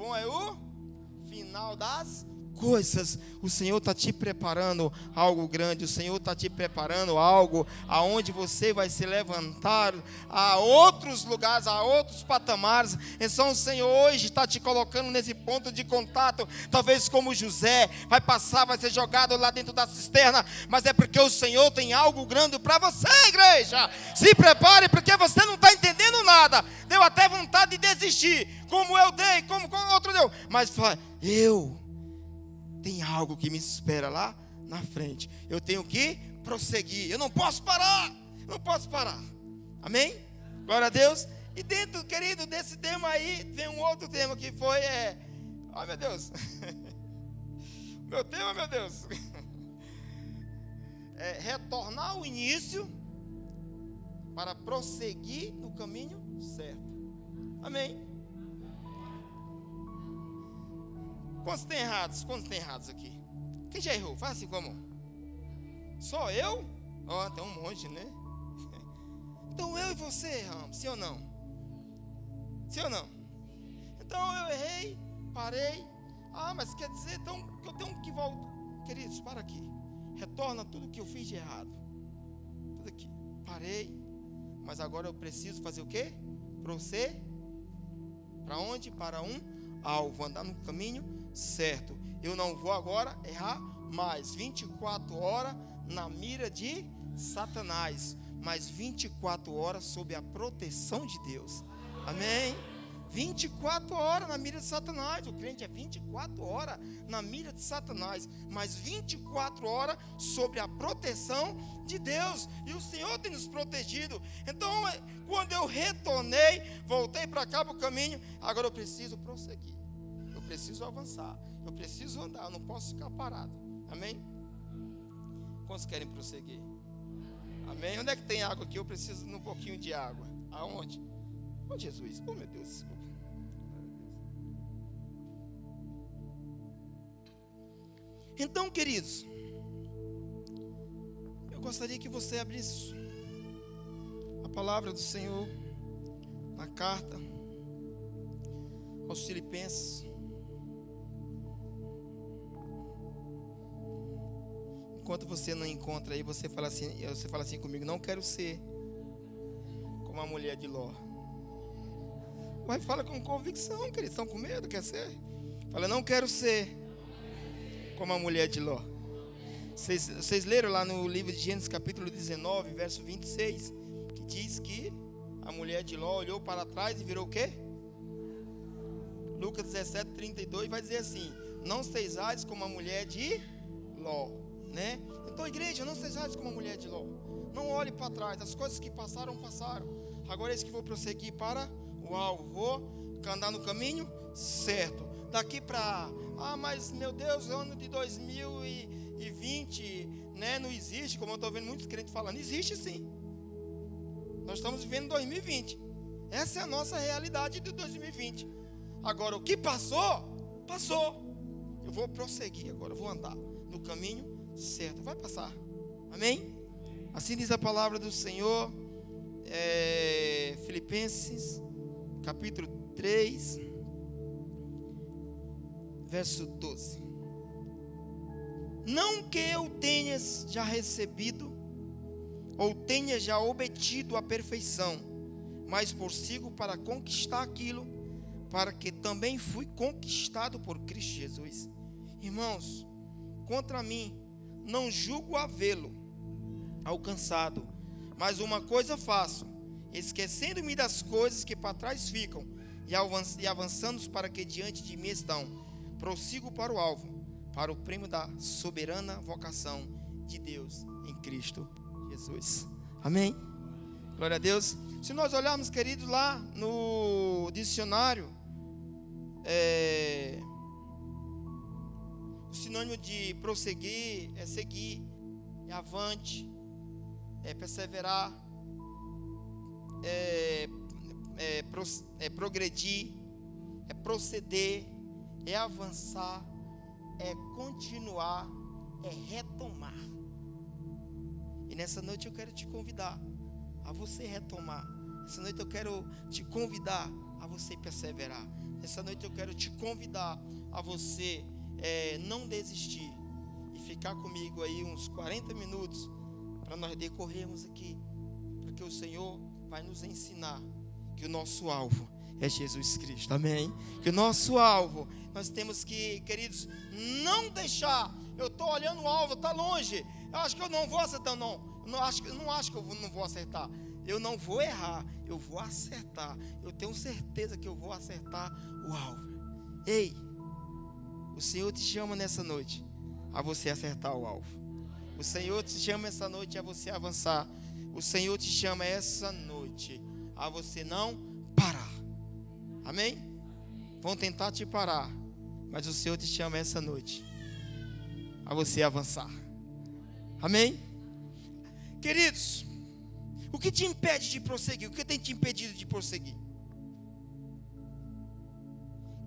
bom é o final das coisas. O Senhor está te preparando algo grande. O Senhor está te preparando algo aonde você vai se levantar a outros lugares, a outros patamares. Então o Senhor hoje está te colocando nesse ponto de contato. Talvez como José vai passar, vai ser jogado lá dentro da cisterna. Mas é porque o Senhor tem algo grande para você, igreja. Se prepare, porque você não está entendendo nada. Deu até vontade de desistir, como eu dei, como, como outro deu. Mas eu tem algo que me espera lá na frente. Eu tenho que prosseguir. Eu não posso parar. não posso parar. Amém? Glória a Deus. E dentro, querido, desse tema aí, vem um outro tema que foi é. Ai meu Deus. meu tema, meu Deus. É retornar ao início para prosseguir no caminho certo. Amém? Quantos tem errados? Quantos tem errados aqui? Quem já errou? Faz assim como? Só eu? Ó, oh, tem um monte, né? Então eu e você erramos, sim ou não? Sim ou não? Então eu errei, parei. Ah, mas quer dizer então que eu tenho que voltar. Queridos, para aqui. Retorna tudo que eu fiz de errado. Tudo aqui. Parei. Mas agora eu preciso fazer o quê? Você? Para onde? Para um alvo. Andar no caminho certo. Eu não vou agora errar mais. 24 horas na mira de Satanás, mas 24 horas sob a proteção de Deus. Amém? 24 horas na mira de Satanás. O crente é 24 horas na mira de Satanás, mas 24 horas sobre a proteção de Deus. E o Senhor tem nos protegido. Então, quando eu retornei, voltei para cá para o caminho, agora eu preciso prosseguir preciso avançar, eu preciso andar, eu não posso ficar parado. Amém? Quantos querem prosseguir? Amém? Onde é que tem água aqui? Eu preciso de um pouquinho de água. Aonde? Oh, Jesus. Oh, meu Deus, desculpa. Então, queridos, eu gostaria que você abrisse a palavra do Senhor na carta aos Filipenses. Enquanto você não encontra aí, você fala assim, você fala assim comigo, não quero ser como a mulher de Ló. Mas fala com convicção, que eles estão com medo, quer ser? Fala, não quero ser como a mulher de Ló. Vocês, vocês leram lá no livro de Gênesis capítulo 19, verso 26, que diz que a mulher de Ló olhou para trás e virou o quê? Lucas 17, 32 vai dizer assim: Não sejais como a mulher de Ló né? Então, igreja, não sejais como a mulher de Ló. Não olhe para trás. As coisas que passaram, passaram. Agora é isso que vou prosseguir para o alvo. Vou andar no caminho certo. Daqui para. Ah, mas meu Deus, ano de 2020, né? Não existe, como eu estou vendo muitos crentes falando. Existe sim. Nós estamos vivendo 2020. Essa é a nossa realidade de 2020. Agora, o que passou, passou. Eu vou prosseguir agora, vou andar no caminho certo. Vai passar. Amém? Assim diz a palavra do Senhor. É, Filipenses, capítulo 3, verso 12. Não que eu tenhas já recebido, ou tenha já obtido a perfeição, mas prossigo para conquistar aquilo, para que também fui conquistado por Cristo Jesus. Irmãos, contra mim não julgo havê-lo alcançado, mas uma coisa faço, esquecendo-me das coisas que para trás ficam e avançando para que diante de mim estão, prossigo para o alvo, para o prêmio da soberana vocação de Deus em Cristo Jesus. Amém? Glória a Deus. Se nós olharmos, queridos, lá no dicionário, é, o sinônimo de prosseguir é seguir, é avante, é perseverar, é, é, é progredir, é proceder, é avançar, é continuar, é retomar. E nessa noite eu quero te convidar a você retomar. Essa noite eu quero te convidar a você perseverar. Essa noite eu quero te convidar a você é, não desistir e ficar comigo aí uns 40 minutos para nós decorrermos aqui, porque o Senhor vai nos ensinar que o nosso alvo é Jesus Cristo, amém? Que o nosso alvo, nós temos que, queridos, não deixar. Eu estou olhando o alvo, está longe. Eu acho que eu não vou acertar, não. Eu não acho, eu não acho que eu não vou acertar. Eu não vou errar, eu vou acertar. Eu tenho certeza que eu vou acertar o alvo. Ei, o Senhor te chama nessa noite a você acertar o alvo. O Senhor te chama essa noite a você avançar. O Senhor te chama essa noite a você não parar. Amém? Vão tentar te parar, mas o Senhor te chama essa noite a você avançar. Amém? Queridos, o que te impede de prosseguir? O que tem te impedido de prosseguir?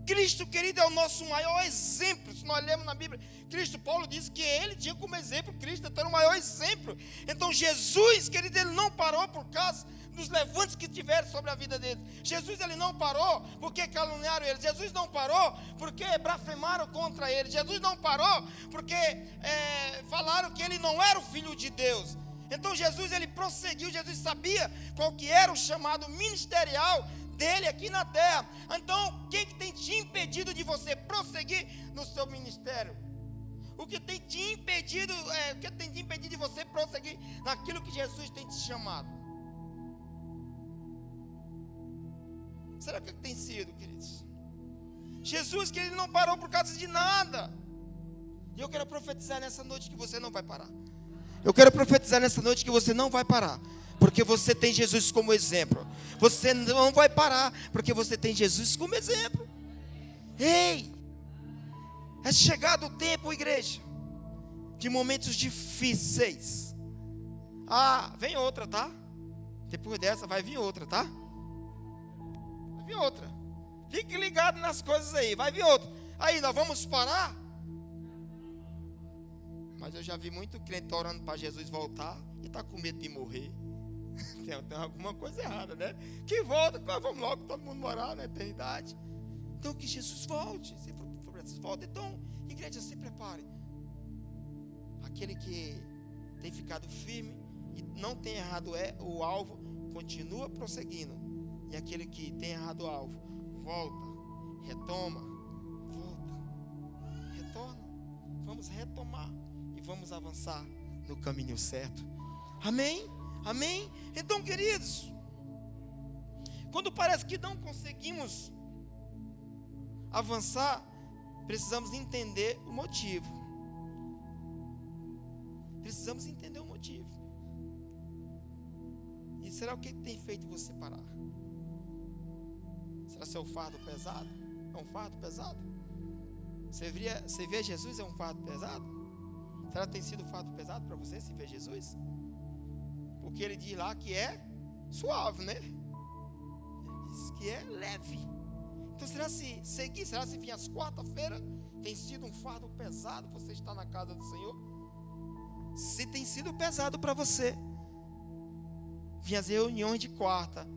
Cristo, querido, é o nosso maior exemplo. Se nós lemos na Bíblia, Cristo, Paulo disse que ele tinha como exemplo Cristo, então era o maior exemplo. Então, Jesus, querido, ele não parou por causa dos levantes que tiveram sobre a vida dele. Jesus, ele não parou porque caluniaram ele. Jesus não parou porque blasfemaram contra ele. Jesus não parou porque é, falaram que ele não era o filho de Deus. Então Jesus ele prosseguiu, Jesus sabia qual que era o chamado ministerial dele aqui na terra. Então, o que, tem te impedido de você prosseguir no seu ministério? O que tem te impedido, é, o que tem te impedido de você prosseguir naquilo que Jesus tem te chamado? Será que tem sido, queridos? Jesus que ele não parou por causa de nada. E eu quero profetizar nessa noite que você não vai parar. Eu quero profetizar nessa noite que você não vai parar, porque você tem Jesus como exemplo. Você não vai parar, porque você tem Jesus como exemplo. Ei, é chegado o tempo, igreja, de momentos difíceis. Ah, vem outra, tá? Depois dessa vai vir outra, tá? Vai vir outra. Fique ligado nas coisas aí, vai vir outra. Aí, nós vamos parar? Mas eu já vi muito crente orando para Jesus voltar e está com medo de morrer. Tem, tem, alguma coisa errada, né? Que volta, vamos logo todo mundo morar na eternidade. Então que Jesus volte. Se for preciso, volte. Então, igreja, se prepare. Aquele que tem ficado firme e não tem errado é o alvo, continua prosseguindo. E aquele que tem errado o alvo, volta, retoma, volta, retorna. Vamos retomar vamos avançar no caminho certo. Amém? Amém? Então, queridos, quando parece que não conseguimos avançar, precisamos entender o motivo. Precisamos entender o motivo. E será o que tem feito você parar? Será seu fardo pesado? É um fardo pesado? Você vê, você vê Jesus é um fardo pesado? Será que tem sido um fato pesado para você se ver Jesus? Porque ele diz lá que é suave, né? Ele diz que é leve. Então será se seguir, será se vir às quarta-feira tem sido um fardo pesado você está na casa do Senhor? Se tem sido pesado para você, vir às reuniões de quarta,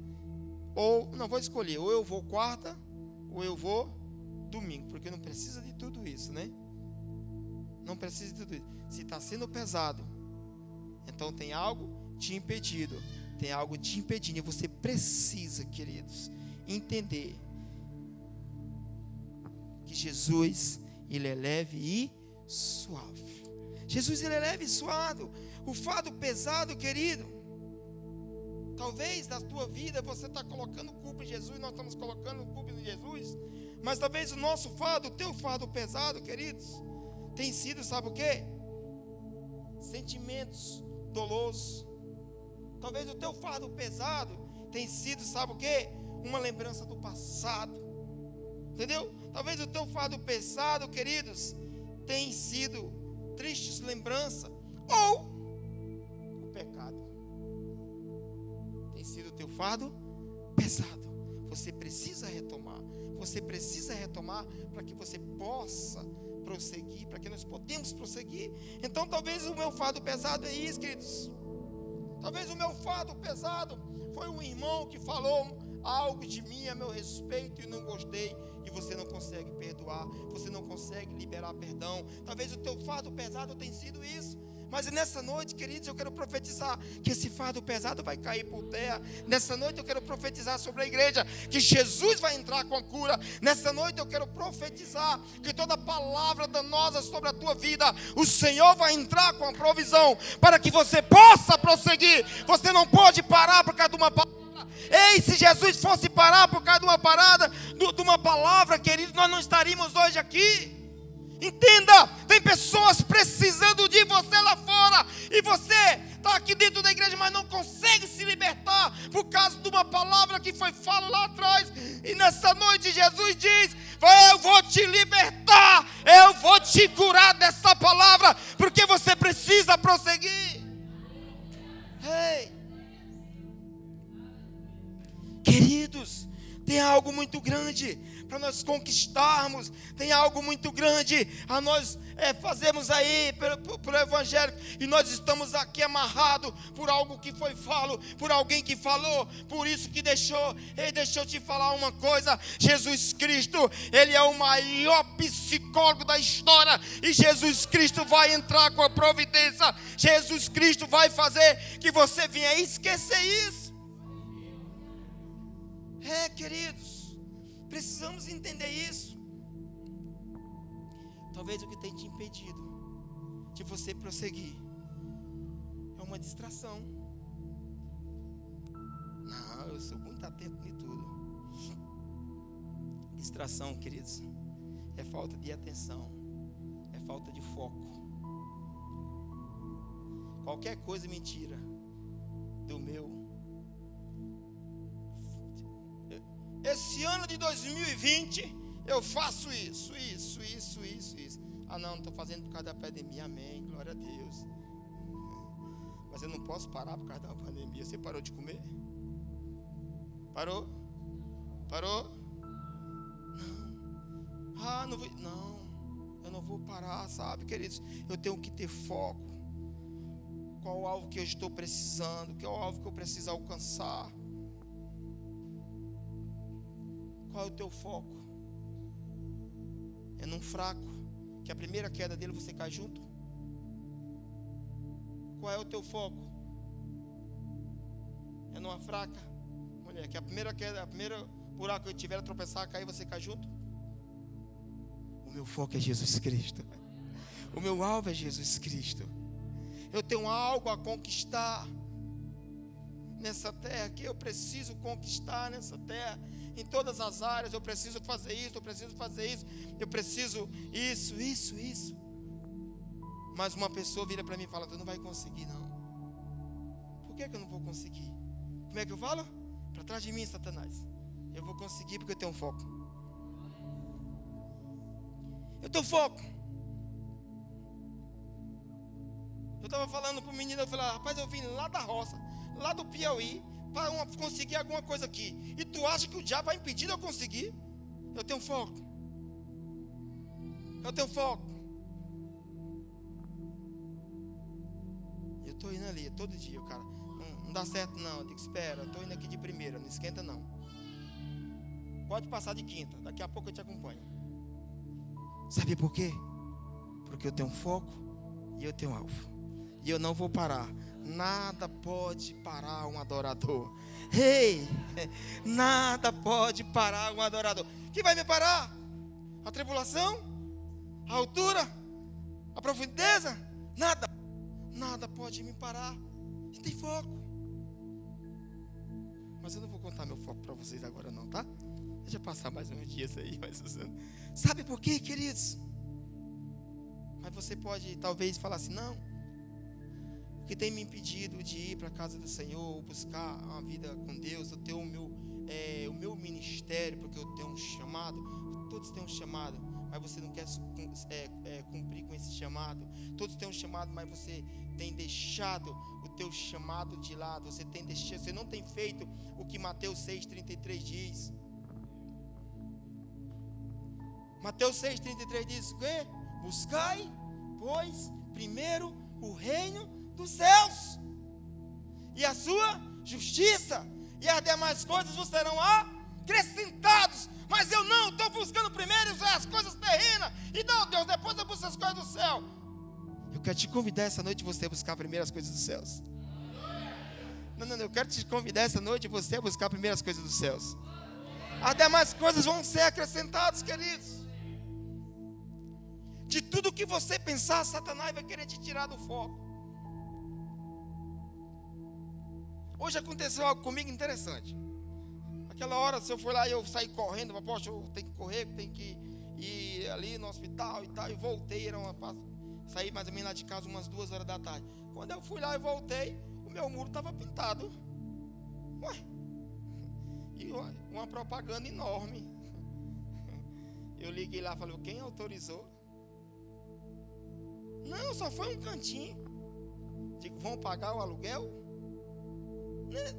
ou não vou escolher, ou eu vou quarta, ou eu vou domingo, porque não precisa de tudo isso, né? Não precisa de tudo isso. Se está sendo pesado, então tem algo te impedido. Tem algo te impedindo. E você precisa, queridos, entender que Jesus, ele é leve e suave. Jesus, ele é leve e suave. O fardo pesado, querido. Talvez na tua vida você está colocando culpa em Jesus, nós estamos colocando culpa em Jesus. Mas talvez o nosso fardo, o teu fardo pesado, queridos, tem sido, sabe o que? Sentimentos dolosos. Talvez o teu fardo pesado tem sido, sabe o que? Uma lembrança do passado. Entendeu? Talvez o teu fardo pesado, queridos, tem sido tristes lembranças ou o pecado. Tem sido o teu fardo pesado. Você precisa retomar. Você precisa retomar para que você possa prosseguir, para que nós podemos prosseguir. Então, talvez o meu fardo pesado é isso, queridos. Talvez o meu fardo pesado foi um irmão que falou algo de mim a meu respeito e não gostei e você não consegue perdoar, você não consegue liberar perdão. Talvez o teu fardo pesado tenha sido isso. Mas nessa noite, queridos, eu quero profetizar que esse fardo pesado vai cair por terra. Nessa noite eu quero profetizar sobre a igreja que Jesus vai entrar com a cura. Nessa noite eu quero profetizar que toda palavra danosa sobre a tua vida, o Senhor vai entrar com a provisão para que você possa prosseguir. Você não pode parar por causa de uma palavra. Ei, se Jesus fosse parar por causa de uma parada, de uma palavra, queridos, nós não estaríamos hoje aqui. Entenda, tem pessoas precisando de você lá fora, e você está aqui dentro da igreja, mas não consegue se libertar por causa de uma palavra que foi falada lá atrás. E nessa noite Jesus diz: Eu vou te libertar, eu vou te curar dessa palavra, porque você precisa prosseguir. Queridos, tem algo muito grande para nós conquistarmos, tem algo muito grande a nós é, fazermos aí pelo, pelo Evangelho, e nós estamos aqui amarrados por algo que foi falo, por alguém que falou, por isso que deixou, ei, deixa eu te falar uma coisa: Jesus Cristo, Ele é o maior psicólogo da história, e Jesus Cristo vai entrar com a providência, Jesus Cristo vai fazer que você venha esquecer isso. É, queridos, precisamos entender isso. Talvez o que tem te impedido de você prosseguir é uma distração. Não, eu sou muito atento em tudo. Distração, queridos, é falta de atenção, é falta de foco. Qualquer coisa mentira do meu Esse ano de 2020 eu faço isso, isso, isso, isso, isso. Ah, não, estou fazendo por causa da pandemia. Amém. Glória a Deus. Mas eu não posso parar por causa da pandemia. Você parou de comer? Parou? Parou? Não. Ah, não vou. Não. Eu não vou parar, sabe, queridos? Eu tenho que ter foco. Qual o alvo que eu estou precisando? Qual é o alvo que eu preciso alcançar? Qual é o teu foco? É num fraco, que a primeira queda dele você cai junto? Qual é o teu foco? É numa fraca, mulher, que a primeira queda, a primeira buraco que eu tiver a tropeçar, cair, você cai junto? O meu foco é Jesus Cristo. O meu alvo é Jesus Cristo. Eu tenho algo a conquistar nessa terra que eu preciso conquistar nessa terra em todas as áreas. Eu preciso fazer isso, eu preciso fazer isso, eu preciso isso, isso, isso. Mas uma pessoa vira para mim e fala: Tu não vai conseguir, não. Por que, que eu não vou conseguir? Como é que eu falo? Para trás de mim, Satanás. Eu vou conseguir porque eu tenho foco. Eu tenho foco. Eu estava falando para o menino, eu falei, rapaz, eu vim lá da roça, lá do Piauí, para conseguir alguma coisa aqui. E tu acha que o diabo vai impedir de eu conseguir? Eu tenho foco. Eu tenho foco. Eu estou indo ali todo dia, cara. Não, não dá certo não. Eu digo, espera, eu estou indo aqui de primeira, não esquenta não. Pode passar de quinta, daqui a pouco eu te acompanho. Sabe por quê? Porque eu tenho foco e eu tenho alvo. E eu não vou parar Nada pode parar um adorador. Ei, nada pode parar um adorador. Que vai me parar? A tribulação? A altura? A profundeza? Nada. Nada pode me parar. Tem foco. Mas eu não vou contar meu foco para vocês agora não, tá? Deixa passar mais uns dias aí, mas sabe por quê, queridos? Mas você pode talvez falar assim, não que tem me impedido de ir para a casa do Senhor, buscar uma vida com Deus, eu tenho o meu, é, o meu ministério, porque eu tenho um chamado. Todos têm um chamado, mas você não quer é, é, cumprir com esse chamado. Todos têm um chamado, mas você tem deixado o teu chamado de lado. Você tem deixado, você não tem feito o que Mateus 6,33 diz. Mateus 6,33 diz o quê? Buscai, pois, primeiro o reino dos céus e a sua justiça, e as demais coisas vos serão acrescentados. Mas eu não, estou buscando primeiro as coisas terrenas. E não, Deus, depois eu busco as coisas do céu. Eu quero te convidar essa noite você a buscar primeiro as coisas dos céus. Não, não, não, eu quero te convidar essa noite você a buscar primeiro as coisas dos céus. As demais coisas vão ser acrescentadas, queridos. De tudo que você pensar, Satanás vai querer te tirar do foco. Hoje aconteceu algo comigo interessante. Aquela hora, se eu for lá e eu saí correndo, poxa, eu tenho que correr, tenho que ir ali no hospital e tal, e voltei, era uma, saí mais ou menos lá de casa umas duas horas da tarde. Quando eu fui lá e voltei, o meu muro estava pintado. Ué, e uma, uma propaganda enorme. Eu liguei lá e falei, quem autorizou? Não, só foi um cantinho. Digo, vão pagar o aluguel? Né?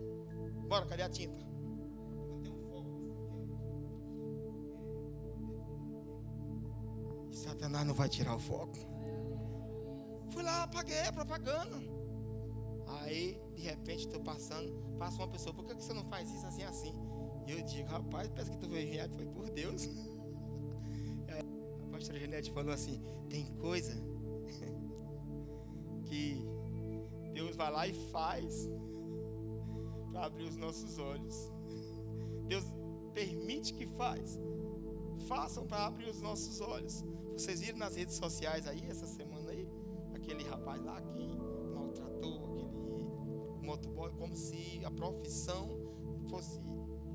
Bora, cadê a tinta? E Satanás não vai tirar o foco. Fui lá, apaguei a propaganda. Aí, de repente, estou passando, passa uma pessoa, por que você não faz isso assim assim? E eu digo, rapaz, parece que tu veio enviado, foi por Deus. Aí, a pastora Genete falou assim: tem coisa que Deus vai lá e faz para abrir os nossos olhos. Deus permite que faz. Façam para abrir os nossos olhos. Vocês viram nas redes sociais aí essa semana aí aquele rapaz lá que maltratou aquele motoboy como se a profissão fosse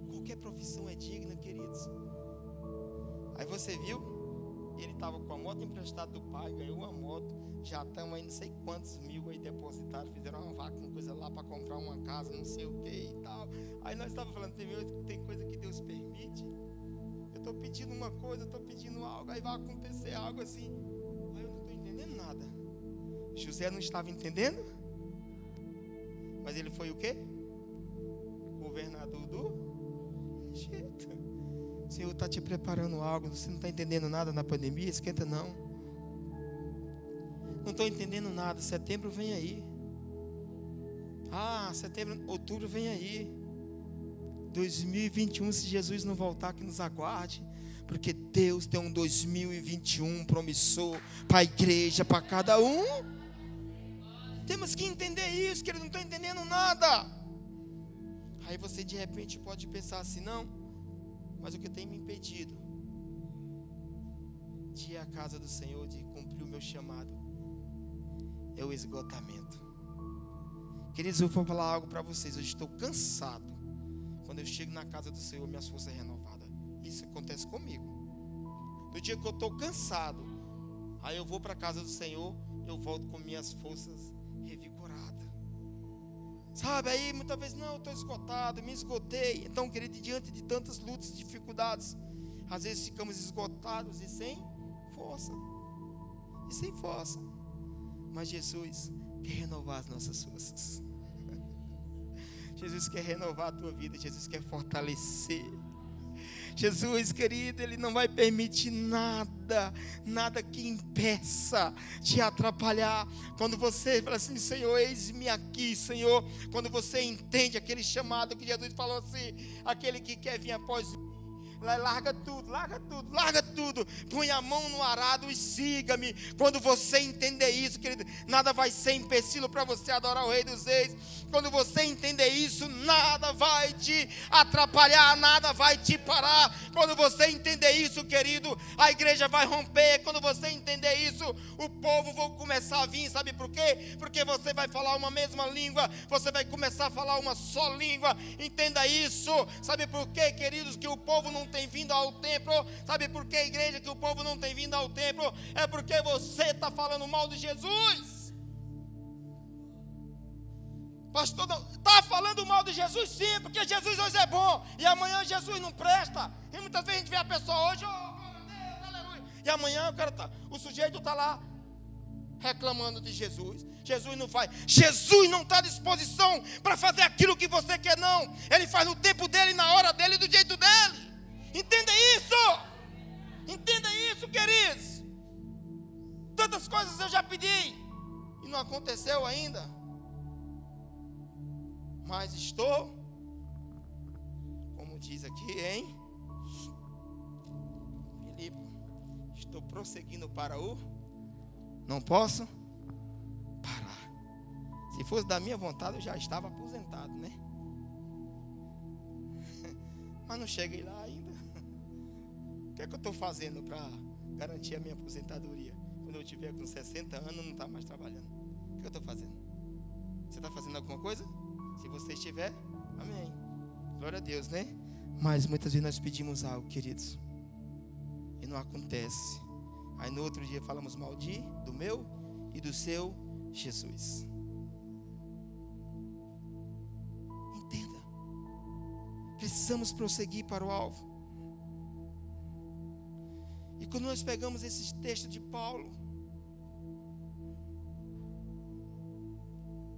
qualquer profissão é digna, queridos. Aí você viu? Ele estava com a moto emprestada do pai, ganhou uma moto. Já estamos aí não sei quantos mil aí depositados. Fizeram uma vaca, uma coisa lá para comprar uma casa, não sei o que e tal. Aí nós estávamos falando, tem, tem coisa que Deus permite. Eu estou pedindo uma coisa, estou pedindo algo, aí vai acontecer algo assim. Aí eu não estou entendendo nada. José não estava entendendo? Mas ele foi o quê? Governador do Egito. O Senhor está te preparando algo, você não está entendendo nada na pandemia, esquenta não. Não estou entendendo nada, setembro vem aí. Ah, setembro, outubro vem aí. 2021, se Jesus não voltar, que nos aguarde. Porque Deus tem um 2021 promissor para a igreja, para cada um. Temos que entender isso, que ele não está entendendo nada. Aí você de repente pode pensar assim, não. Mas o que tem me impedido de ir à casa do Senhor, de cumprir o meu chamado, é o esgotamento. Queridos, eu vou falar algo para vocês. Eu estou cansado. Quando eu chego na casa do Senhor, minhas forças renovadas. Isso acontece comigo. No dia que eu estou cansado, aí eu vou para a casa do Senhor, eu volto com minhas forças Sabe, aí muitas vezes, não, eu estou esgotado, me esgotei. Então, querido, diante de tantas lutas e dificuldades, às vezes ficamos esgotados e sem força. E sem força. Mas Jesus quer renovar as nossas forças. Jesus quer renovar a tua vida, Jesus quer fortalecer. Jesus, querido, Ele não vai permitir nada, nada que impeça te atrapalhar. Quando você fala assim, Senhor, eis-me aqui, Senhor. Quando você entende aquele chamado que Jesus falou assim, aquele que quer vir após mim larga tudo, larga tudo, larga tudo. Põe a mão no arado e siga-me. Quando você entender isso, querido, nada vai ser empecilho para você adorar o Rei dos Reis. Quando você entender isso, nada vai te atrapalhar, nada vai te parar. Quando você entender isso, querido, a igreja vai romper. Quando você entender isso, o povo vai começar a vir. Sabe por quê? Porque você vai falar uma mesma língua, você vai começar a falar uma só língua. Entenda isso. Sabe por quê, queridos, que o povo não tem vindo ao templo. Sabe por que, igreja, que o povo não tem vindo ao templo? É porque você está falando mal de Jesus. Pastor, está falando mal de Jesus sim, porque Jesus hoje é bom e amanhã Jesus não presta. E muitas vezes a gente vê a pessoa hoje, oh, Deus, aleluia. E amanhã o, cara tá, o sujeito está lá reclamando de Jesus. Jesus não faz. Jesus não está à disposição para fazer aquilo que você quer, não. Ele faz no tempo dele, na hora dele, do jeito dele. Entenda isso. Entenda isso, queridos. Tantas coisas eu já pedi e não aconteceu ainda. Mas estou diz aqui, hein? Filipe, estou prosseguindo para o. Não posso parar. Se fosse da minha vontade, eu já estava aposentado, né? Mas não cheguei lá ainda. O que é que eu estou fazendo para garantir a minha aposentadoria? Quando eu tiver com 60 anos, não está mais trabalhando. O que eu estou fazendo? Você está fazendo alguma coisa? Se você estiver, amém. Glória a Deus, né? Mas muitas vezes nós pedimos algo, queridos, e não acontece. Aí no outro dia falamos mal de, do meu e do seu Jesus. Entenda. Precisamos prosseguir para o alvo. E quando nós pegamos esse texto de Paulo,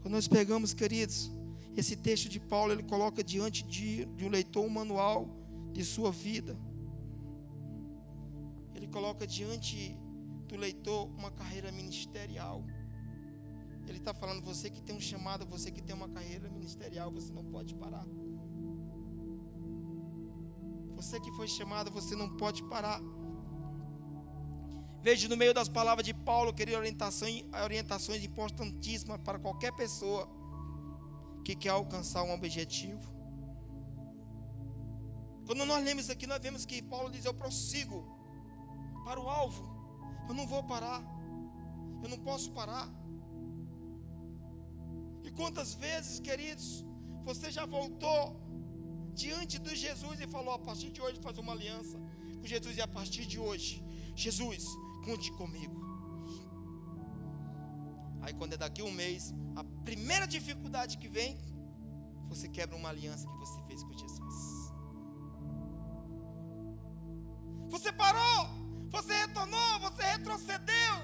quando nós pegamos, queridos, esse texto de Paulo, ele coloca diante de, de um leitor um manual de sua vida. Ele coloca diante do leitor uma carreira ministerial. Ele está falando, você que tem um chamado, você que tem uma carreira ministerial, você não pode parar. Você que foi chamado, você não pode parar. Veja no meio das palavras de Paulo, queria orientações, orientações importantíssimas para qualquer pessoa que quer alcançar um objetivo. Quando nós lemos aqui, nós vemos que Paulo diz: Eu prossigo para o alvo, eu não vou parar, eu não posso parar. E quantas vezes, queridos, você já voltou diante de Jesus e falou: A partir de hoje, faz uma aliança com Jesus, e a partir de hoje, Jesus, conte comigo. Aí quando é daqui um mês, a primeira dificuldade que vem, você quebra uma aliança que você fez com Jesus. Você parou, você retornou, você retrocedeu.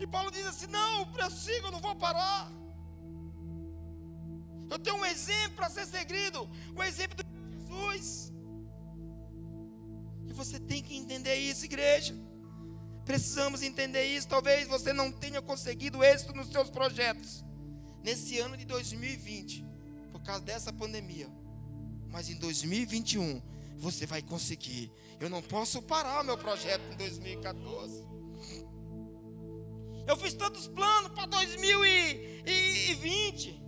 E Paulo diz assim: Não, eu sigo, eu não vou parar. Eu tenho um exemplo para ser seguido, o exemplo de Jesus. E você tem que entender isso, igreja. Precisamos entender isso. Talvez você não tenha conseguido êxito nos seus projetos nesse ano de 2020, por causa dessa pandemia. Mas em 2021 você vai conseguir. Eu não posso parar o meu projeto em 2014. Eu fiz tantos planos para 2020.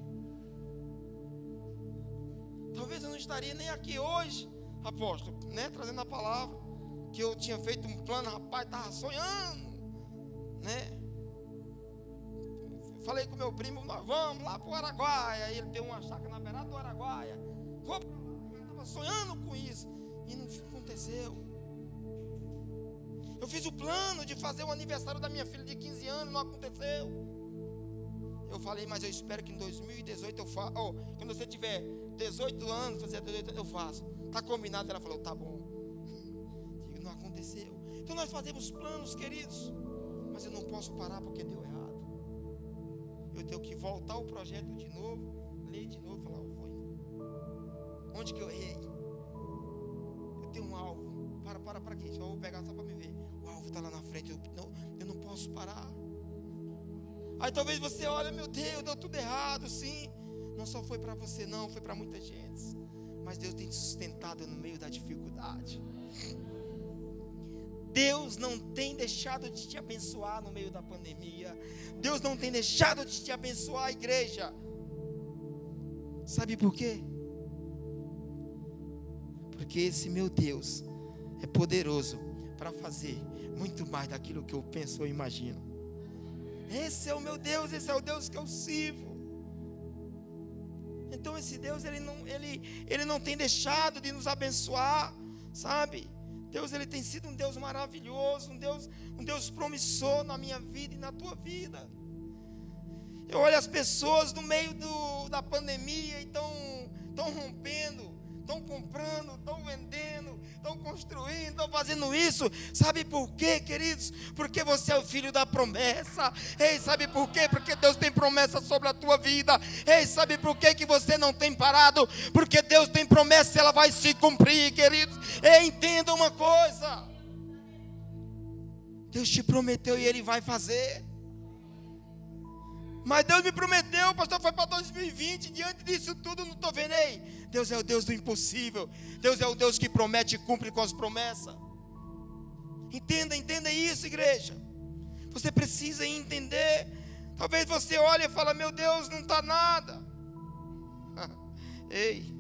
Talvez eu não estaria nem aqui hoje, apóstolo, né, trazendo a palavra que eu tinha feito um plano, rapaz, estava sonhando, né? Falei com meu primo, nós vamos lá para o Araguaia. Ele tem uma chácara na beirada do Araguaia. Estava sonhando com isso. E não aconteceu. Eu fiz o plano de fazer o aniversário da minha filha de 15 anos, não aconteceu. Eu falei, mas eu espero que em 2018 eu faça. Oh, quando você tiver 18 anos, fazer 18 anos, eu faço. Está combinado? Ela falou, tá bom aconteceu. Então nós fazemos planos, queridos, mas eu não posso parar porque deu errado. Eu tenho que voltar o projeto de novo, ler de novo e falar: foi. Onde que eu errei? Eu tenho um alvo. Para, para, para quê? Só vou pegar só para me ver. O alvo está lá na frente. Eu não, eu não posso parar. Aí talvez você olha, meu Deus, deu tudo errado, sim. Não só foi para você, não, foi para muita gente. Mas Deus tem te sustentado no meio da dificuldade. Deus não tem deixado de te abençoar no meio da pandemia. Deus não tem deixado de te abençoar, a igreja. Sabe por quê? Porque esse meu Deus é poderoso para fazer muito mais daquilo que eu penso ou imagino. Esse é o meu Deus, esse é o Deus que eu sirvo. Então esse Deus ele não, ele, ele não tem deixado de nos abençoar, sabe? Deus ele tem sido um Deus maravilhoso, um Deus, um Deus promissor na minha vida e na tua vida. Eu olho as pessoas no meio do, da pandemia e estão rompendo, estão comprando, estão vendendo, estão construindo, estão fazendo isso. Sabe por quê, queridos? Porque você é o filho da promessa. Ei, sabe por quê? Porque Deus tem promessa sobre a tua vida. Ei, sabe por quê que você não tem parado? Porque Deus tem promessa e ela vai se cumprir, queridos. Ei, entenda uma coisa. Deus te prometeu e Ele vai fazer. Mas Deus me prometeu, pastor, foi para 2020. Diante disso tudo, não estou vendo. Ei, Deus é o Deus do impossível. Deus é o Deus que promete e cumpre com as promessas. Entenda, entenda isso, igreja. Você precisa entender. Talvez você olhe e fale, meu Deus, não está nada. Ei,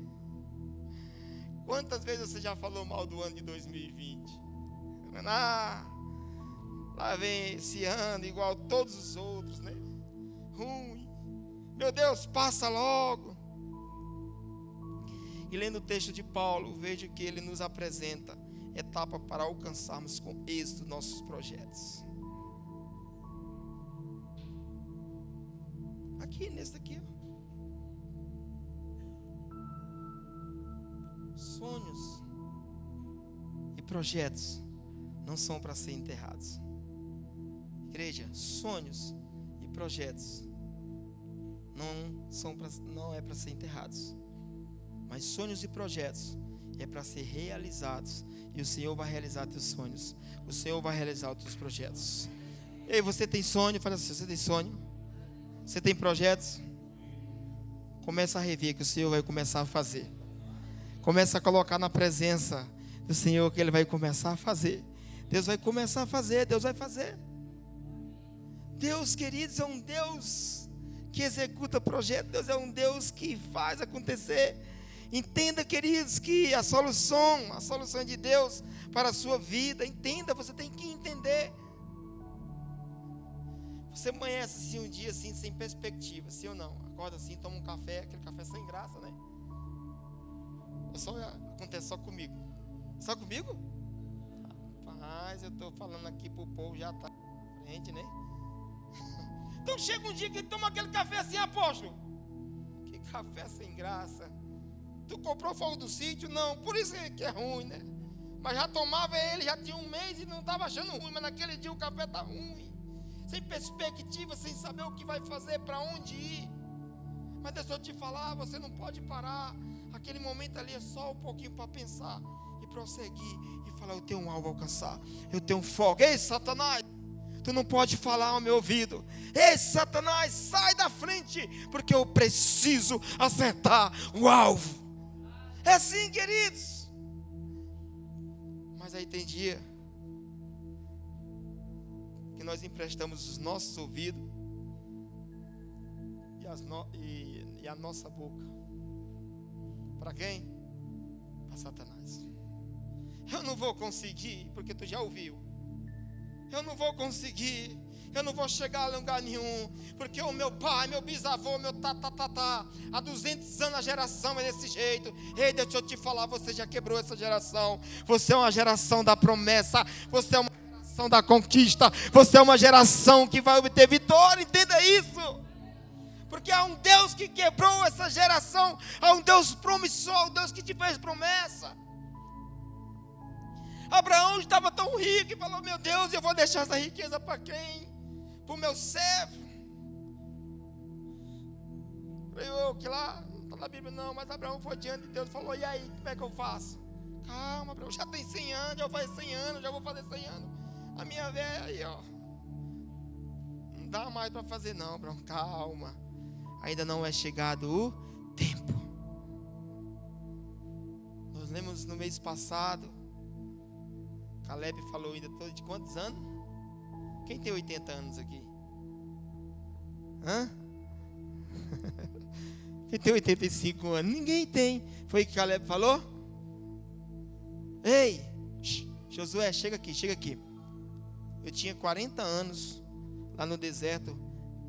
quantas vezes você já falou mal do ano de 2020? Ah, lá vem esse ano igual todos os outros, né? Ruim. Meu Deus, passa logo. E lendo o texto de Paulo, vejo que ele nos apresenta etapa para alcançarmos com êxito nossos projetos. Aqui, nesse daqui. Sonhos e projetos não são para ser enterrados. Igreja, sonhos projetos não são pra, não é para ser enterrados. Mas sonhos e projetos é para ser realizados. E o Senhor vai realizar teus sonhos. O Senhor vai realizar os teus projetos. Ei, você tem sonho? Fala assim, você tem sonho? Você tem projetos? Começa a rever que o Senhor vai começar a fazer. Começa a colocar na presença do Senhor que Ele vai começar a fazer. Deus vai começar a fazer, Deus vai fazer. Deus, queridos, é um Deus que executa projeto, Deus é um Deus que faz acontecer. Entenda, queridos, que a solução, a solução é de Deus para a sua vida. Entenda, você tem que entender. Você amanhece assim um dia assim, sem perspectiva, sim ou não? Acorda assim, toma um café, aquele café sem graça, né? É só, acontece só comigo. Só comigo? Rapaz, eu estou falando aqui para o povo já tá frente, né? Então chega um dia que toma aquele café assim, apóstolo. Que café sem graça. Tu comprou fogo do sítio? Não, por isso que é ruim, né? Mas já tomava ele, já tinha um mês e não estava achando ruim, mas naquele dia o café está ruim. Sem perspectiva, sem saber o que vai fazer, para onde ir. Mas deixa eu te falar, você não pode parar. Aquele momento ali é só um pouquinho para pensar e prosseguir e falar: Eu tenho um alvo a alcançar, eu tenho um foco. Ei, Satanás! Tu não pode falar ao meu ouvido. Ei, Satanás, sai da frente, porque eu preciso acertar o alvo. É assim, queridos. Mas aí tem dia que nós emprestamos os nossos ouvidos e, no, e, e a nossa boca. Para quem? Para Satanás. Eu não vou conseguir, porque tu já ouviu eu não vou conseguir, eu não vou chegar a lugar nenhum, porque o meu pai, meu bisavô, meu tatatatá, há 200 anos a geração é desse jeito. Ei, deixa eu te falar, você já quebrou essa geração. Você é uma geração da promessa, você é uma geração da conquista, você é uma geração que vai obter vitória, entenda isso. Porque há um Deus que quebrou essa geração, há um Deus promissor, um Deus que te fez promessa. Abraão estava tão rico e falou: Meu Deus, eu vou deixar essa riqueza para quem? Para o meu servo. Eu, que lá, não está na Bíblia não, mas Abraão foi diante de Deus e falou: E aí, como é que eu faço? Calma, Abraão, já tem 100 anos, já fazer 100 anos, já vou fazer 100 anos. A minha velha aí, ó. Não dá mais para fazer, não, Abraão, calma. Ainda não é chegado o tempo. Nós lemos no mês passado Caleb falou ainda todo de quantos anos? Quem tem 80 anos aqui? Hã? Quem tem 85 anos? Ninguém tem. Foi o que Caleb falou? Ei, Josué, chega aqui, chega aqui. Eu tinha 40 anos lá no deserto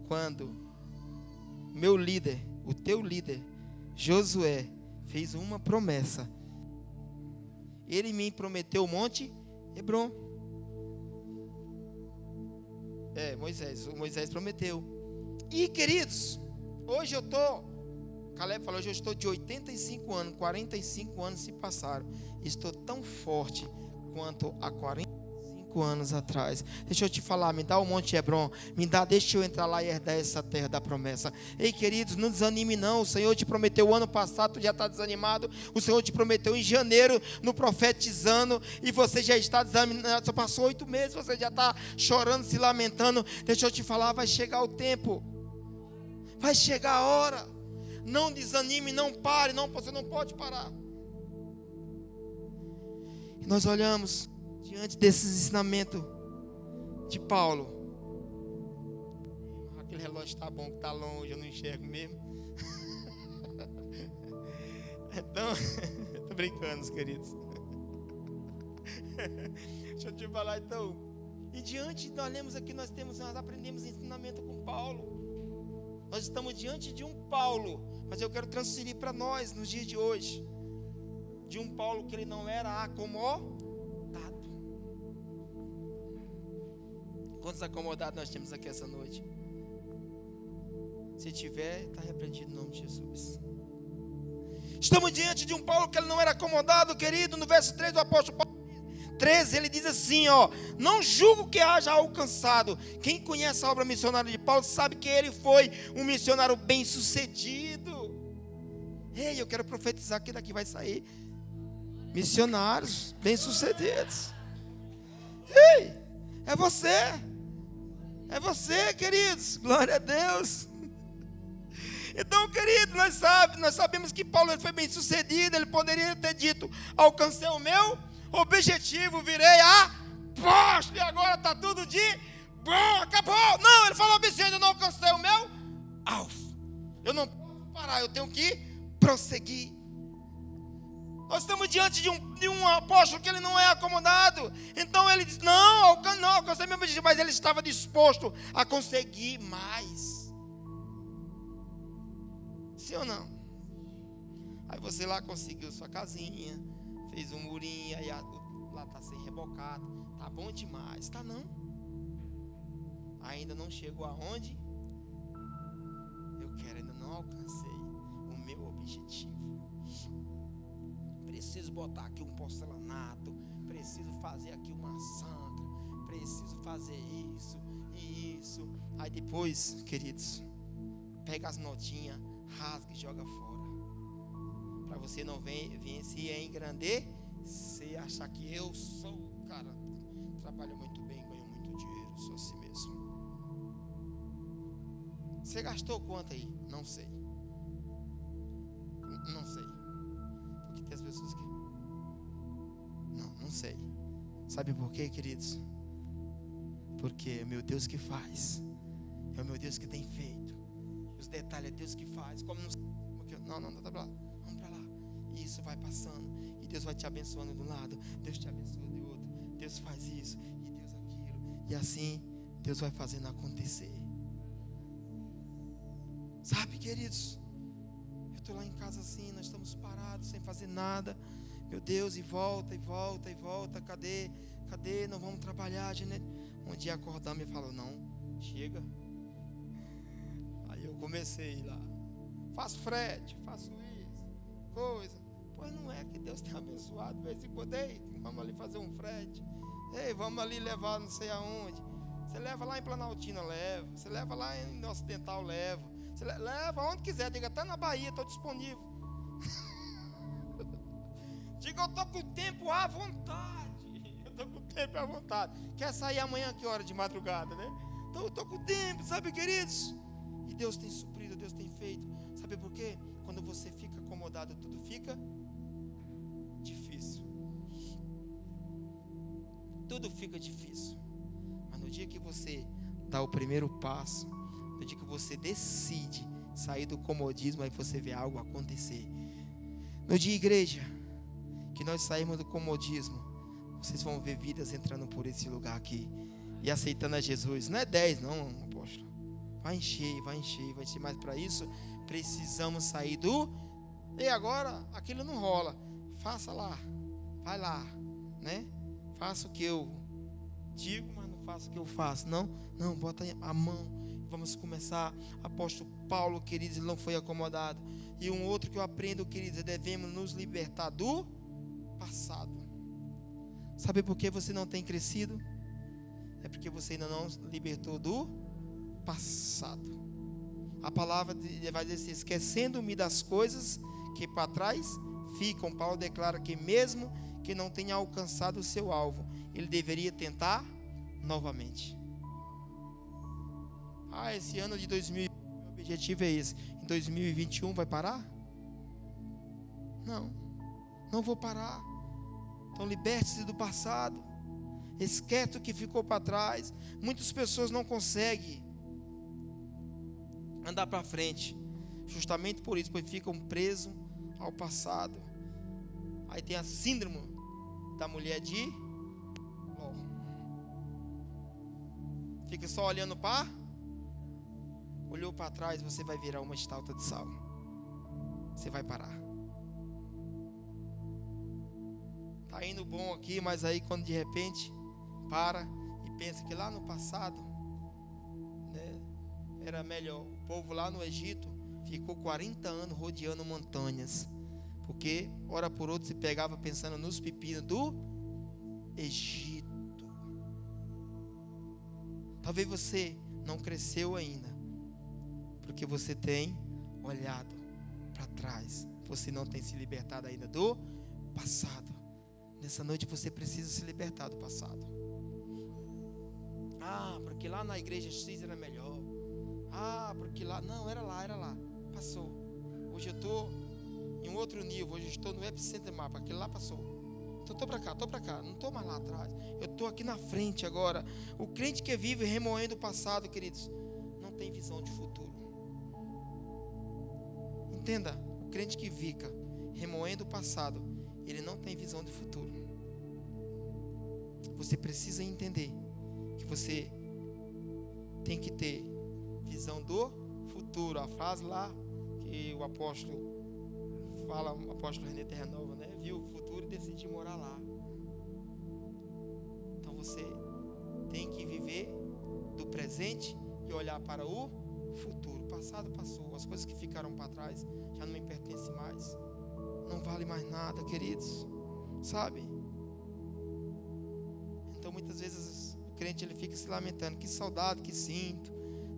quando meu líder, o teu líder, Josué, fez uma promessa. Ele me prometeu um monte Hebron. É, Moisés. O Moisés prometeu. E, queridos, hoje eu estou. Caleb falou, hoje eu estou de 85 anos. 45 anos se passaram. Estou tão forte quanto há 40 cinco anos atrás. Deixa eu te falar, me dá o Monte Hebron, me dá, deixa eu entrar lá e herdar essa terra da promessa. Ei, queridos, não desanime não. O Senhor te prometeu ano passado, tu já está desanimado. O Senhor te prometeu em janeiro, no profetizando, e você já está desanimado. Só passou oito meses, você já está chorando, se lamentando. Deixa eu te falar, vai chegar o tempo. Vai chegar a hora. Não desanime, não pare, não, você não pode parar. Nós olhamos diante desses ensinamentos de Paulo. Aquele relógio está bom, está longe, eu não enxergo mesmo. então, estou brincando, queridos. Deixa eu te falar então. E diante, nós lemos aqui, nós temos, nós aprendemos ensinamento com Paulo. Nós estamos diante de um Paulo, mas eu quero transferir para nós nos dias de hoje. De um Paulo que ele não era acomodado. Quantos acomodados nós temos aqui essa noite? Se tiver, está repreendido em nome de Jesus. Estamos diante de um Paulo que ele não era acomodado, querido. No verso 3 do apóstolo Paulo 13, ele diz assim: ó, não julgo que haja alcançado. Quem conhece a obra missionária de Paulo sabe que ele foi um missionário bem sucedido. Ei, eu quero profetizar que daqui vai sair missionários bem sucedidos. Ei, é você, é você, queridos. Glória a Deus. Então, querido, nós, sabe, nós sabemos que Paulo foi bem sucedido. Ele poderia ter dito: alcancei o meu objetivo, virei apóstolo, e agora está tudo de bom, acabou. Não, ele falou assim: eu não alcancei o meu alvo. Eu não posso parar, eu tenho que prosseguir. Nós estamos diante de um, de um apóstolo que ele não é acomodado. Então ele diz: Não, não alcancei meu objetivo, mas ele estava disposto a conseguir mais. Sim ou não? Aí você lá conseguiu sua casinha, fez um murinho, aí lá está sem rebocado. Tá bom demais, tá não? Ainda não chegou aonde? Eu quero, ainda não alcancei o meu objetivo. Preciso botar aqui um porcelanato, preciso fazer aqui uma santa, preciso fazer isso e isso. Aí depois, queridos, pega as notinhas, rasga e joga fora para você não vir se engrandecer, achar que eu sou o cara, trabalho muito bem, ganho muito dinheiro, sou assim mesmo. Você gastou quanto aí? Não sei. Não sei. Tem as pessoas que. Não, não sei. Sabe por quê, queridos? Porque é meu Deus que faz. É o meu Deus que tem feito. Os detalhes é Deus que faz. Como não. Não, não, não, tá pra lá. E isso vai passando. E Deus vai te abençoando de um lado. Deus te abençoa de outro. Deus faz isso. E Deus aquilo. E assim Deus vai fazendo acontecer. Sabe, queridos? Estou lá em casa assim, nós estamos parados, sem fazer nada. Meu Deus, e volta, e volta, e volta. Cadê? Cadê? Não vamos trabalhar, gente. Um dia acordamos e falou, não, chega. Aí eu comecei lá. Faço frete, faço isso, coisa. Pois não é que Deus tem abençoado. De vez em quando, ei, vamos ali fazer um frete. Ei, vamos ali levar não sei aonde. Você leva lá em Planaltina, leva. Você leva lá em Ocidental, leva. Você leva onde quiser, diga até na Bahia, estou disponível. diga, eu estou com o tempo à vontade. Eu estou com o tempo à vontade. Quer sair amanhã, que hora de madrugada, né? Então eu estou com o tempo, sabe, queridos? E Deus tem suprido, Deus tem feito. Sabe por quê? Quando você fica acomodado, tudo fica difícil. Tudo fica difícil. Mas no dia que você dá o primeiro passo, no dia que você decide sair do comodismo, aí você vê algo acontecer. No dia igreja, que nós saímos do comodismo, vocês vão ver vidas entrando por esse lugar aqui e aceitando a Jesus. Não é 10, não, apóstolo. Vai encher, vai encher, vai encher. Mas para isso, precisamos sair do. E agora, aquilo não rola faça lá, vai lá, né? Faça o que eu digo, mas não faça o que eu faço. Não, não, bota a mão. Vamos começar. Apóstolo Paulo, queridos, ele não foi acomodado. E um outro que eu aprendo, queridos, é devemos nos libertar do passado. Sabe por que você não tem crescido? É porque você ainda não libertou do passado. A palavra vai dizer assim: esquecendo-me das coisas que para trás ficam, Paulo declara que mesmo que não tenha alcançado o seu alvo, ele deveria tentar novamente. Ah, esse ano de 2000, meu objetivo é esse. Em 2021 vai parar? Não. Não vou parar. Então liberte-se do passado. Esquece o que ficou para trás. Muitas pessoas não conseguem andar para frente. Justamente por isso, pois ficam presos ao passado. Aí tem a síndrome da mulher de. Fica só olhando para olhou para trás, você vai virar uma estalta de sal. Você vai parar. Tá indo bom aqui, mas aí quando de repente para e pensa que lá no passado, né, era melhor. O povo lá no Egito ficou 40 anos rodeando montanhas, porque hora por outra se pegava pensando nos pepinos do Egito. Talvez você não cresceu ainda, porque você tem olhado para trás. Você não tem se libertado ainda do passado. Nessa noite você precisa se libertar do passado. Ah, porque lá na igreja X era melhor. Ah, porque lá. Não, era lá, era lá. Passou. Hoje eu estou em um outro nível. Hoje eu estou no epicentro mapa. Aquele lá passou. Então estou para cá, estou para cá. Não estou mais lá atrás. Eu estou aqui na frente agora. O crente que vive remoendo o passado, queridos, não tem visão de futuro. Entenda, o crente que fica remoendo o passado, ele não tem visão de futuro. Você precisa entender que você tem que ter visão do futuro. A frase lá que o apóstolo fala, o apóstolo René Terranova, né? Viu o futuro e decidiu morar lá. Então você tem que viver do presente e olhar para o futuro. Passado passou, as coisas que ficaram para trás já não me pertencem mais. Não vale mais nada, queridos. Sabe? Então muitas vezes o crente ele fica se lamentando, que saudade que sinto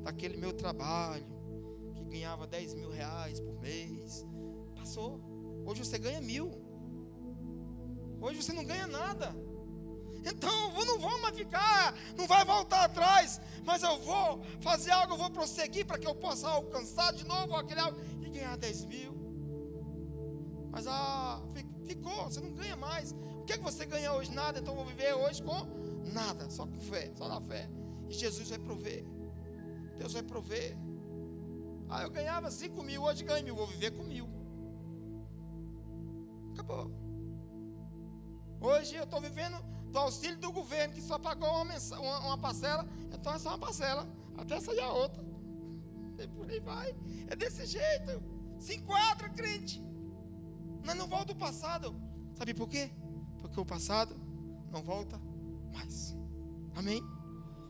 daquele meu trabalho, que ganhava 10 mil reais por mês. Passou. Hoje você ganha mil. Hoje você não ganha nada. Então eu não vou mais ficar, não vai voltar atrás, mas eu vou fazer algo, eu vou prosseguir para que eu possa alcançar de novo aquele algo e ganhar 10 mil. Mas ah, ficou, você não ganha mais. O que, é que você ganha hoje? Nada, então eu vou viver hoje com nada, só com fé, só na fé. E Jesus vai prover. Deus vai prover. Ah, eu ganhava 5 mil, hoje ganho mil, vou viver com mil. Acabou. Hoje eu estou vivendo do auxílio do governo, que só pagou uma, uma, uma parcela, então é só uma parcela, até sair a outra. E por aí vai. É desse jeito. Se enquadra, crente. Mas não volta o passado. Sabe por quê? Porque o passado não volta mais. Amém?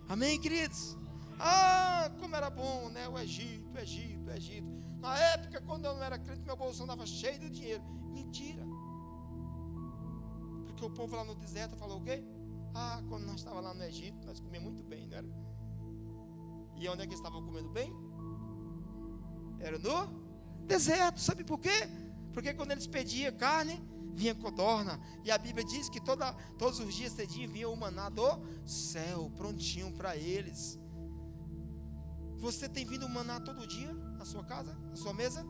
Amém, queridos? Ah, como era bom, né? O Egito, o Egito, o Egito. Na época, quando eu não era crente, meu bolso andava cheio de dinheiro. Mentira. Porque o povo lá no deserto falou o quê? Ah, quando nós estávamos lá no Egito, nós comíamos muito bem, não era? E onde é que eles estavam comendo bem? Era no deserto. Sabe por quê? Porque quando eles pediam carne, vinha codorna. E a Bíblia diz que toda, todos os dias cedinho vinha o maná do céu, prontinho para eles. Você tem vindo maná todo dia na sua casa, na sua mesa?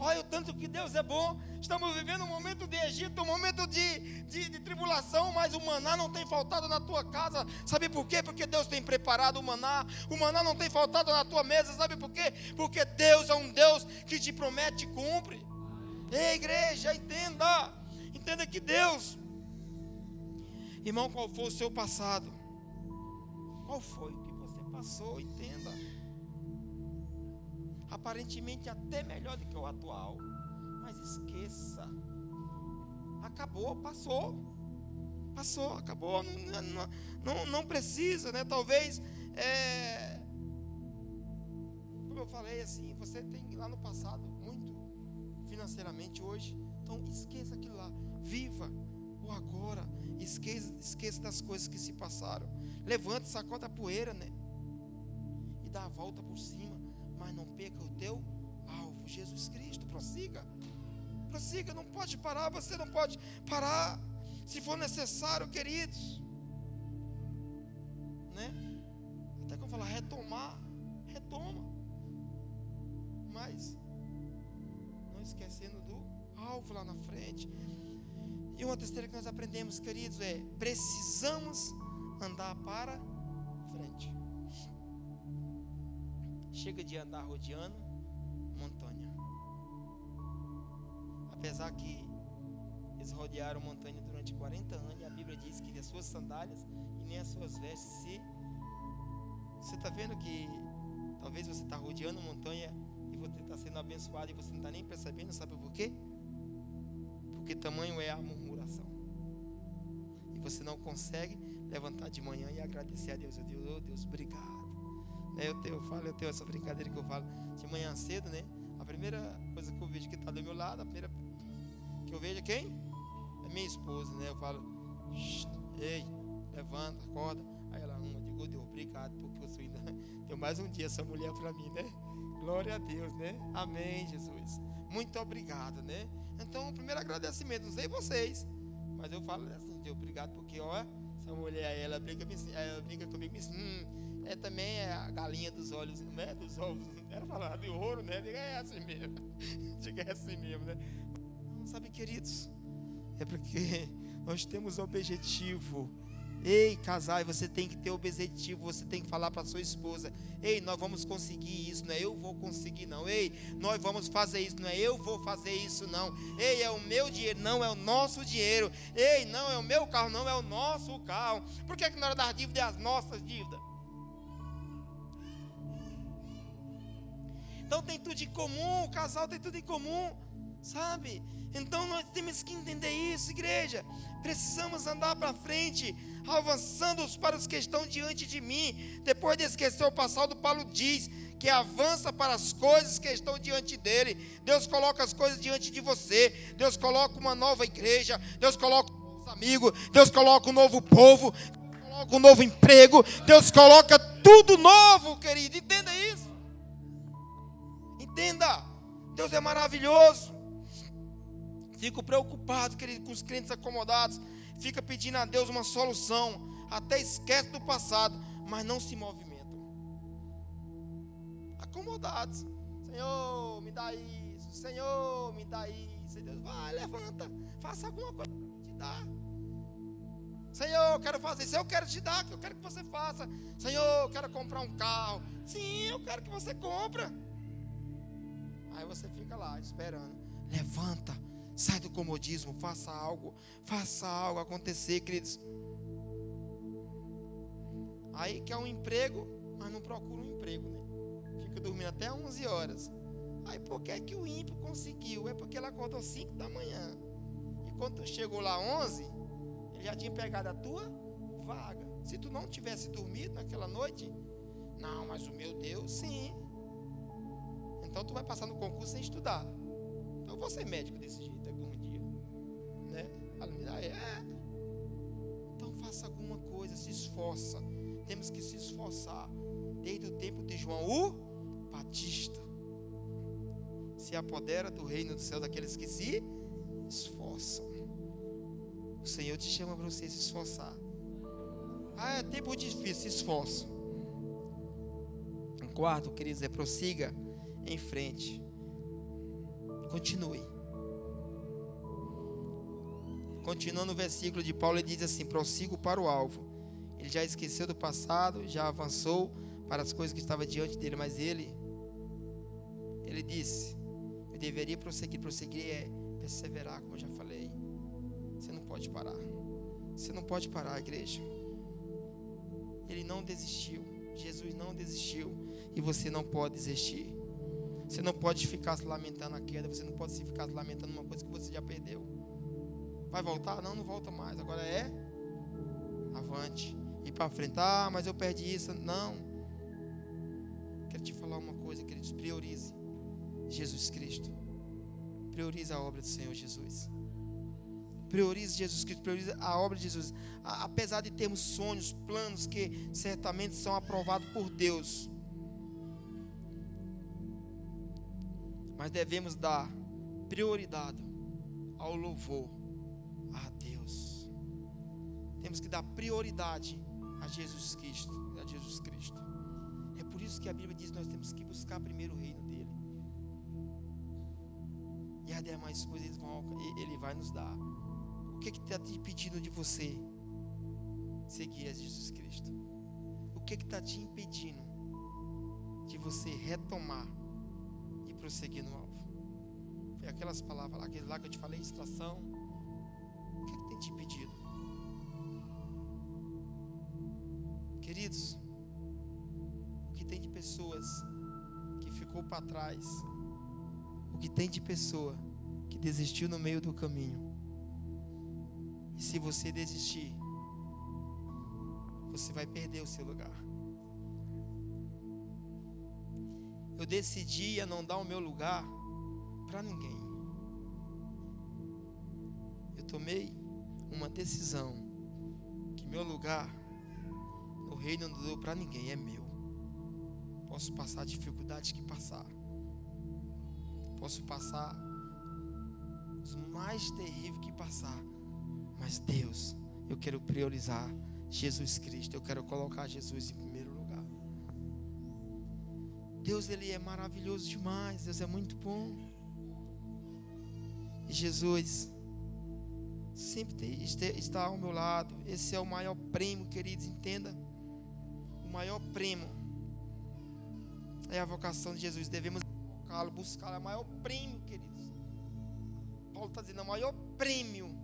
Olha o tanto que Deus é bom. Estamos vivendo um momento de Egito, um momento de, de, de, tribulação, mas o maná não tem faltado na tua casa. Sabe por quê? Porque Deus tem preparado o maná. O maná não tem faltado na tua mesa. Sabe por quê? Porque Deus é um Deus que te promete e cumpre. Ei, igreja, entenda. Entenda que Deus, irmão, qual foi o seu passado? Qual foi o que você passou? Entenda aparentemente até melhor do que o atual. Mas esqueça. Acabou, passou. Passou, acabou. Não, não, não, não precisa, né? Talvez, é, como eu falei assim, você tem lá no passado muito financeiramente hoje. Então esqueça aquilo lá. Viva o agora. Esqueça, esqueça das coisas que se passaram. Levante, sacode a poeira, né? E dá a volta por cima mas não perca o teu alvo, Jesus Cristo. Prossiga, prossiga, não pode parar, você não pode parar, se for necessário, queridos, né? Até que eu falar retomar, retoma, mais? Não esquecendo do alvo lá na frente. E uma terceira que nós aprendemos, queridos, é precisamos andar para Chega de andar rodeando montanha. Apesar que eles rodearam montanha durante 40 anos, e a Bíblia diz que as suas sandálias e nem as suas vestes se. Você está vendo que talvez você está rodeando montanha e você está sendo abençoado e você não está nem percebendo, sabe por quê? Porque tamanho é a murmuração. E você não consegue levantar de manhã e agradecer a Deus. Eu digo, oh Deus, obrigado. Né, eu, tenho, eu falo, eu tenho essa brincadeira que eu falo de manhã cedo, né? A primeira coisa que eu vejo que está do meu lado, a primeira que eu vejo é quem? É minha esposa, né? Eu falo, ei, levanta, acorda. Aí ela, uma, digo, Deus, obrigado, porque eu sou ainda. Tenho mais um dia essa mulher para mim, né? Glória a Deus, né? Amém, Jesus. Muito obrigado, né? Então, o primeiro agradecimento, não sei vocês, mas eu falo assim, Deus, obrigado, porque, ó, essa mulher, ela brinca, ela brinca comigo e hum, é também é a galinha dos olhos, né? Dos ovos, era falar de ouro, né? Diga, é assim mesmo. Diga, é assim mesmo, né? Não, sabe, queridos, é porque nós temos objetivo Ei, casais, você tem que ter objetivo, você tem que falar para sua esposa: Ei, nós vamos conseguir isso, não é eu vou conseguir, não. Ei, nós vamos fazer isso, não é eu vou fazer isso, não. Ei, é o meu dinheiro, não é o nosso dinheiro. Ei, não é o meu carro, não é o nosso carro. Por que, é que na hora das dívidas é as nossas dívidas? Então tem tudo em comum, o casal tem tudo em comum, sabe? Então nós temos que entender isso, igreja. Precisamos andar para frente avançando para os que estão diante de mim. Depois de esquecer o passado, Paulo diz que avança para as coisas que estão diante dele. Deus coloca as coisas diante de você. Deus coloca uma nova igreja. Deus coloca novos amigos. Deus coloca um novo povo. Deus coloca um novo emprego. Deus coloca tudo novo, querido. Entenda isso. Entenda. Deus é maravilhoso. Fico preocupado, querido, com os crentes acomodados fica pedindo a Deus uma solução, até esquece do passado, mas não se movimentam. Acomodados. Senhor, me dá isso. Senhor, me dá isso. E Deus vai, levanta, faça alguma coisa para te dar. Senhor, eu quero fazer isso, eu quero te dar, eu quero que você faça. Senhor, eu quero comprar um carro. Sim, eu quero que você compra. Aí você fica lá esperando. Levanta, Sai do comodismo, faça algo, faça algo acontecer, queridos. Aí quer um emprego, mas não procura um emprego, né? Fica dormindo até 11 horas. Aí por que, é que o ímpio conseguiu? É porque ele acordou 5 da manhã. E quando chegou lá 11, ele já tinha pegado a tua vaga. Se tu não tivesse dormido naquela noite, não, mas o meu Deus, sim. Então tu vai passar no concurso sem estudar. Então eu vou ser médico desse jeito é. Então faça alguma coisa, se esforça. Temos que se esforçar. Desde o tempo de João o Batista. Se apodera do reino do céu daqueles que se esforçam. O Senhor te chama para você se esforçar. Ah, é tempo difícil, se esforça. Um quarto, queridos, é prossiga em frente. Continue. Continuando o versículo de Paulo, ele diz assim: prossigo para o alvo. Ele já esqueceu do passado, já avançou para as coisas que estavam diante dele, mas ele, ele disse: eu deveria prosseguir. Prosseguir é perseverar, como eu já falei. Você não pode parar. Você não pode parar, igreja. Ele não desistiu. Jesus não desistiu. E você não pode desistir. Você não pode ficar se lamentando a queda. Você não pode ficar se lamentando uma coisa que você já perdeu. Vai voltar? Não, não volta mais. Agora é avante. E para frente. Ah, mas eu perdi isso. Não. Quero te falar uma coisa, queridos. Priorize Jesus Cristo. Priorize a obra do Senhor Jesus. Priorize Jesus Cristo, priorize a obra de Jesus. Apesar de termos sonhos, planos que certamente são aprovados por Deus, mas devemos dar prioridade ao louvor a Deus. Temos que dar prioridade a Jesus Cristo, a Jesus Cristo. É por isso que a Bíblia diz que nós temos que buscar primeiro o reino dele. quer demais coisas, Ele vai nos dar. O que está te impedindo de você seguir a Jesus Cristo? O que está te impedindo de você retomar e prosseguir no alvo? Foi aquelas palavras lá, aquele lá que eu te falei, distração. O que, que tem te impedido? Queridos, o que tem de pessoas que ficou para trás, o que tem de pessoa que desistiu no meio do caminho. E se você desistir, você vai perder o seu lugar. Eu decidi a não dar o meu lugar para ninguém. Eu tomei uma decisão que meu lugar no reino não deu para ninguém, é meu. Posso passar a dificuldade que passar. Posso passar os mais terríveis que passar. Mas Deus, eu quero priorizar Jesus Cristo. Eu quero colocar Jesus em. Deus, Ele é maravilhoso demais. Deus é muito bom. E Jesus sempre está ao meu lado. Esse é o maior prêmio, queridos. Entenda. O maior prêmio é a vocação de Jesus. Devemos buscá-lo, buscar. É o maior prêmio, queridos. Paulo está dizendo: o maior prêmio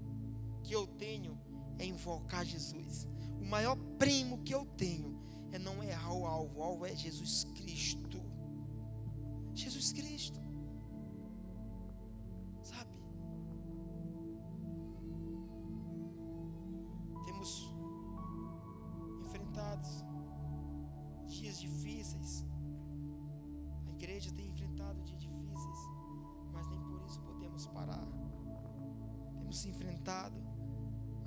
que eu tenho é invocar Jesus. O maior prêmio que eu tenho é não errar o alvo. O alvo é Jesus Cristo. Jesus Cristo. Sabe? Temos enfrentados dias difíceis. A igreja tem enfrentado dias difíceis, mas nem por isso podemos parar. Temos se enfrentado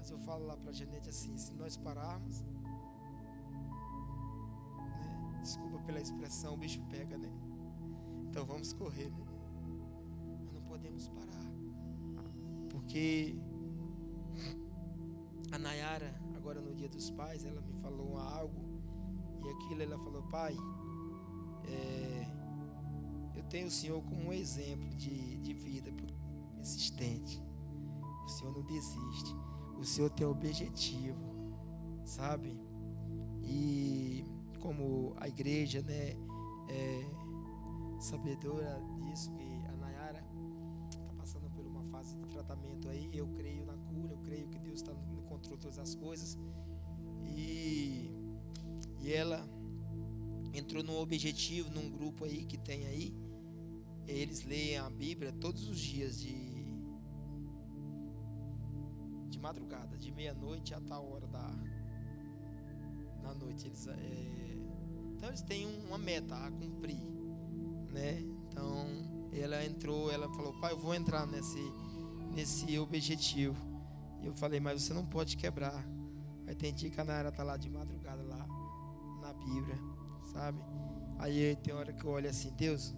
mas eu falo lá para a Janete assim: se nós pararmos, né, desculpa pela expressão, o bicho pega, né? Então vamos correr, né? Mas não podemos parar, porque a Nayara, agora no Dia dos Pais, ela me falou algo e aquilo ela falou: pai, é, eu tenho o Senhor como um exemplo de, de vida persistente. O Senhor não desiste o Senhor tem objetivo, sabe? E como a igreja, né, é sabedora disso, que a Nayara está passando por uma fase de tratamento aí, eu creio na cura, eu creio que Deus está no controle de todas as coisas. E, e ela entrou num objetivo, num grupo aí que tem aí. Eles leem a Bíblia todos os dias de de madrugada, de meia-noite a tal hora da na noite. Eles, é, então eles têm uma meta a cumprir, né? Então ela entrou, ela falou, pai, eu vou entrar nesse nesse objetivo. E eu falei, mas você não pode quebrar. Aí tem dia que a Nara tá lá de madrugada lá na Bíblia, sabe? Aí tem hora que eu olho assim, Deus,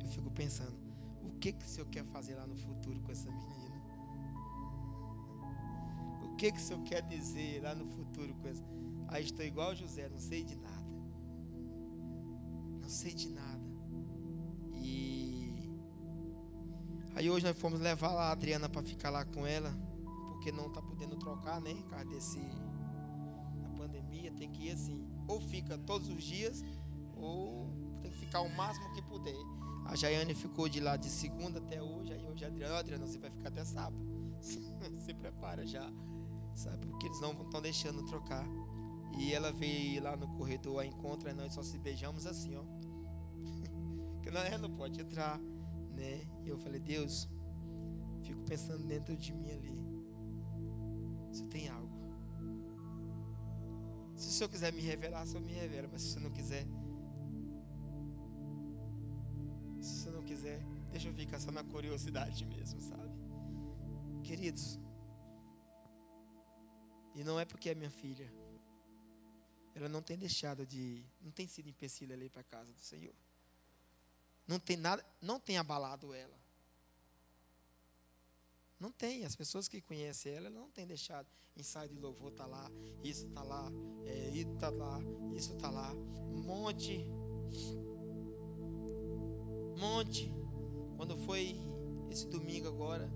eu fico pensando, o que que o Senhor quer fazer lá no futuro com essa menina? que, que o Senhor quer dizer lá no futuro com isso? Aí estou igual José, não sei de nada. Não sei de nada. E aí hoje nós fomos levar lá a Adriana para ficar lá com ela, porque não está podendo trocar, né? Por causa desse da pandemia, tem que ir assim, ou fica todos os dias, ou tem que ficar o máximo que puder. A Jaiane ficou de lá de segunda até hoje, aí hoje a Adriana, Adriana, você vai ficar até sábado. Se prepara já sabe? Porque eles não estão deixando trocar. E ela veio lá no corredor a encontro e nós só se beijamos assim, ó. Que não, não pode entrar, né? E eu falei, Deus, fico pensando dentro de mim ali. Se tem algo. Se o Senhor quiser me revelar, o Senhor me revela. Mas se o Senhor não quiser. Se o Senhor não quiser, deixa eu ficar só na curiosidade mesmo, sabe? Queridos, e não é porque é minha filha. Ela não tem deixado de. Não tem sido empecilho ali para a casa do Senhor. Não tem nada. Não tem abalado ela. Não tem. As pessoas que conhecem ela, ela não tem deixado. Ensaio de louvor está lá, isso está lá, é, isso está lá, isso está lá. Um monte. Um monte. Quando foi esse domingo agora,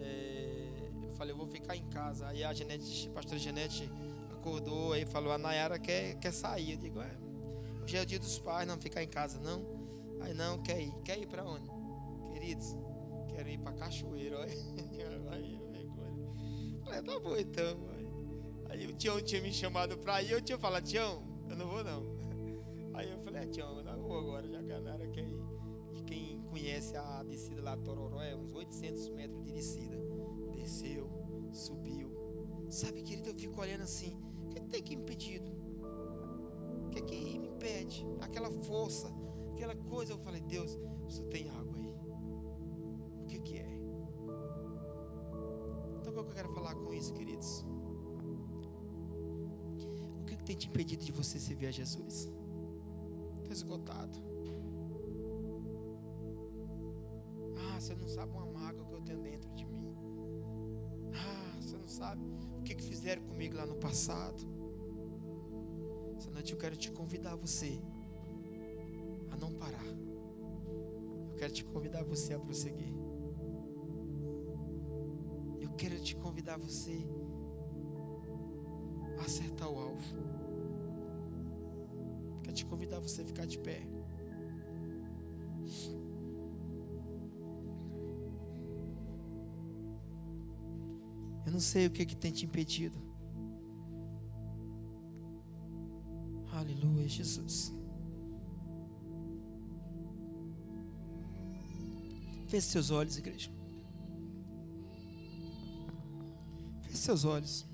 é, eu falei, eu vou ficar em casa. Aí a Genete, a pastora Genete acordou aí falou, a Nayara quer, quer sair. Eu digo, é, hoje é o dia dos pais, não ficar em casa não. Aí não, quer ir. Quer ir para onde? Queridos, quero ir para Cachoeira. Olha. Falei, tá bom então. Aí o Tião tinha me chamado para ir, eu tinha falado, Tião, eu não vou não. Aí eu falei, é, Tião, eu não vou agora, já Nayara quer ir. E quem conhece a descida lá do Tororó, é uns 800 metros de descida. Desceu, subiu. Sabe, querido, eu fico olhando assim, o que tem que impedido? O que, que me impede? Aquela força, aquela coisa. Eu falei, Deus, você tem água aí. O que, que é? Então, o que eu quero falar com isso, queridos? O que, que tem te impedido de você servir a Jesus? Está esgotado. Ah, você não sabe uma mágoa que eu tenho dentro de mim. Ah, você não sabe o que, que fizeram comigo lá no passado. Essa noite eu quero te convidar você parar. Eu quero te convidar você a prosseguir. Eu quero te convidar você a acertar o alvo. Quero te convidar você a ficar de pé. Eu não sei o que, que tem te impedido. Aleluia, Jesus. Feche seus olhos, igreja. Feche seus olhos.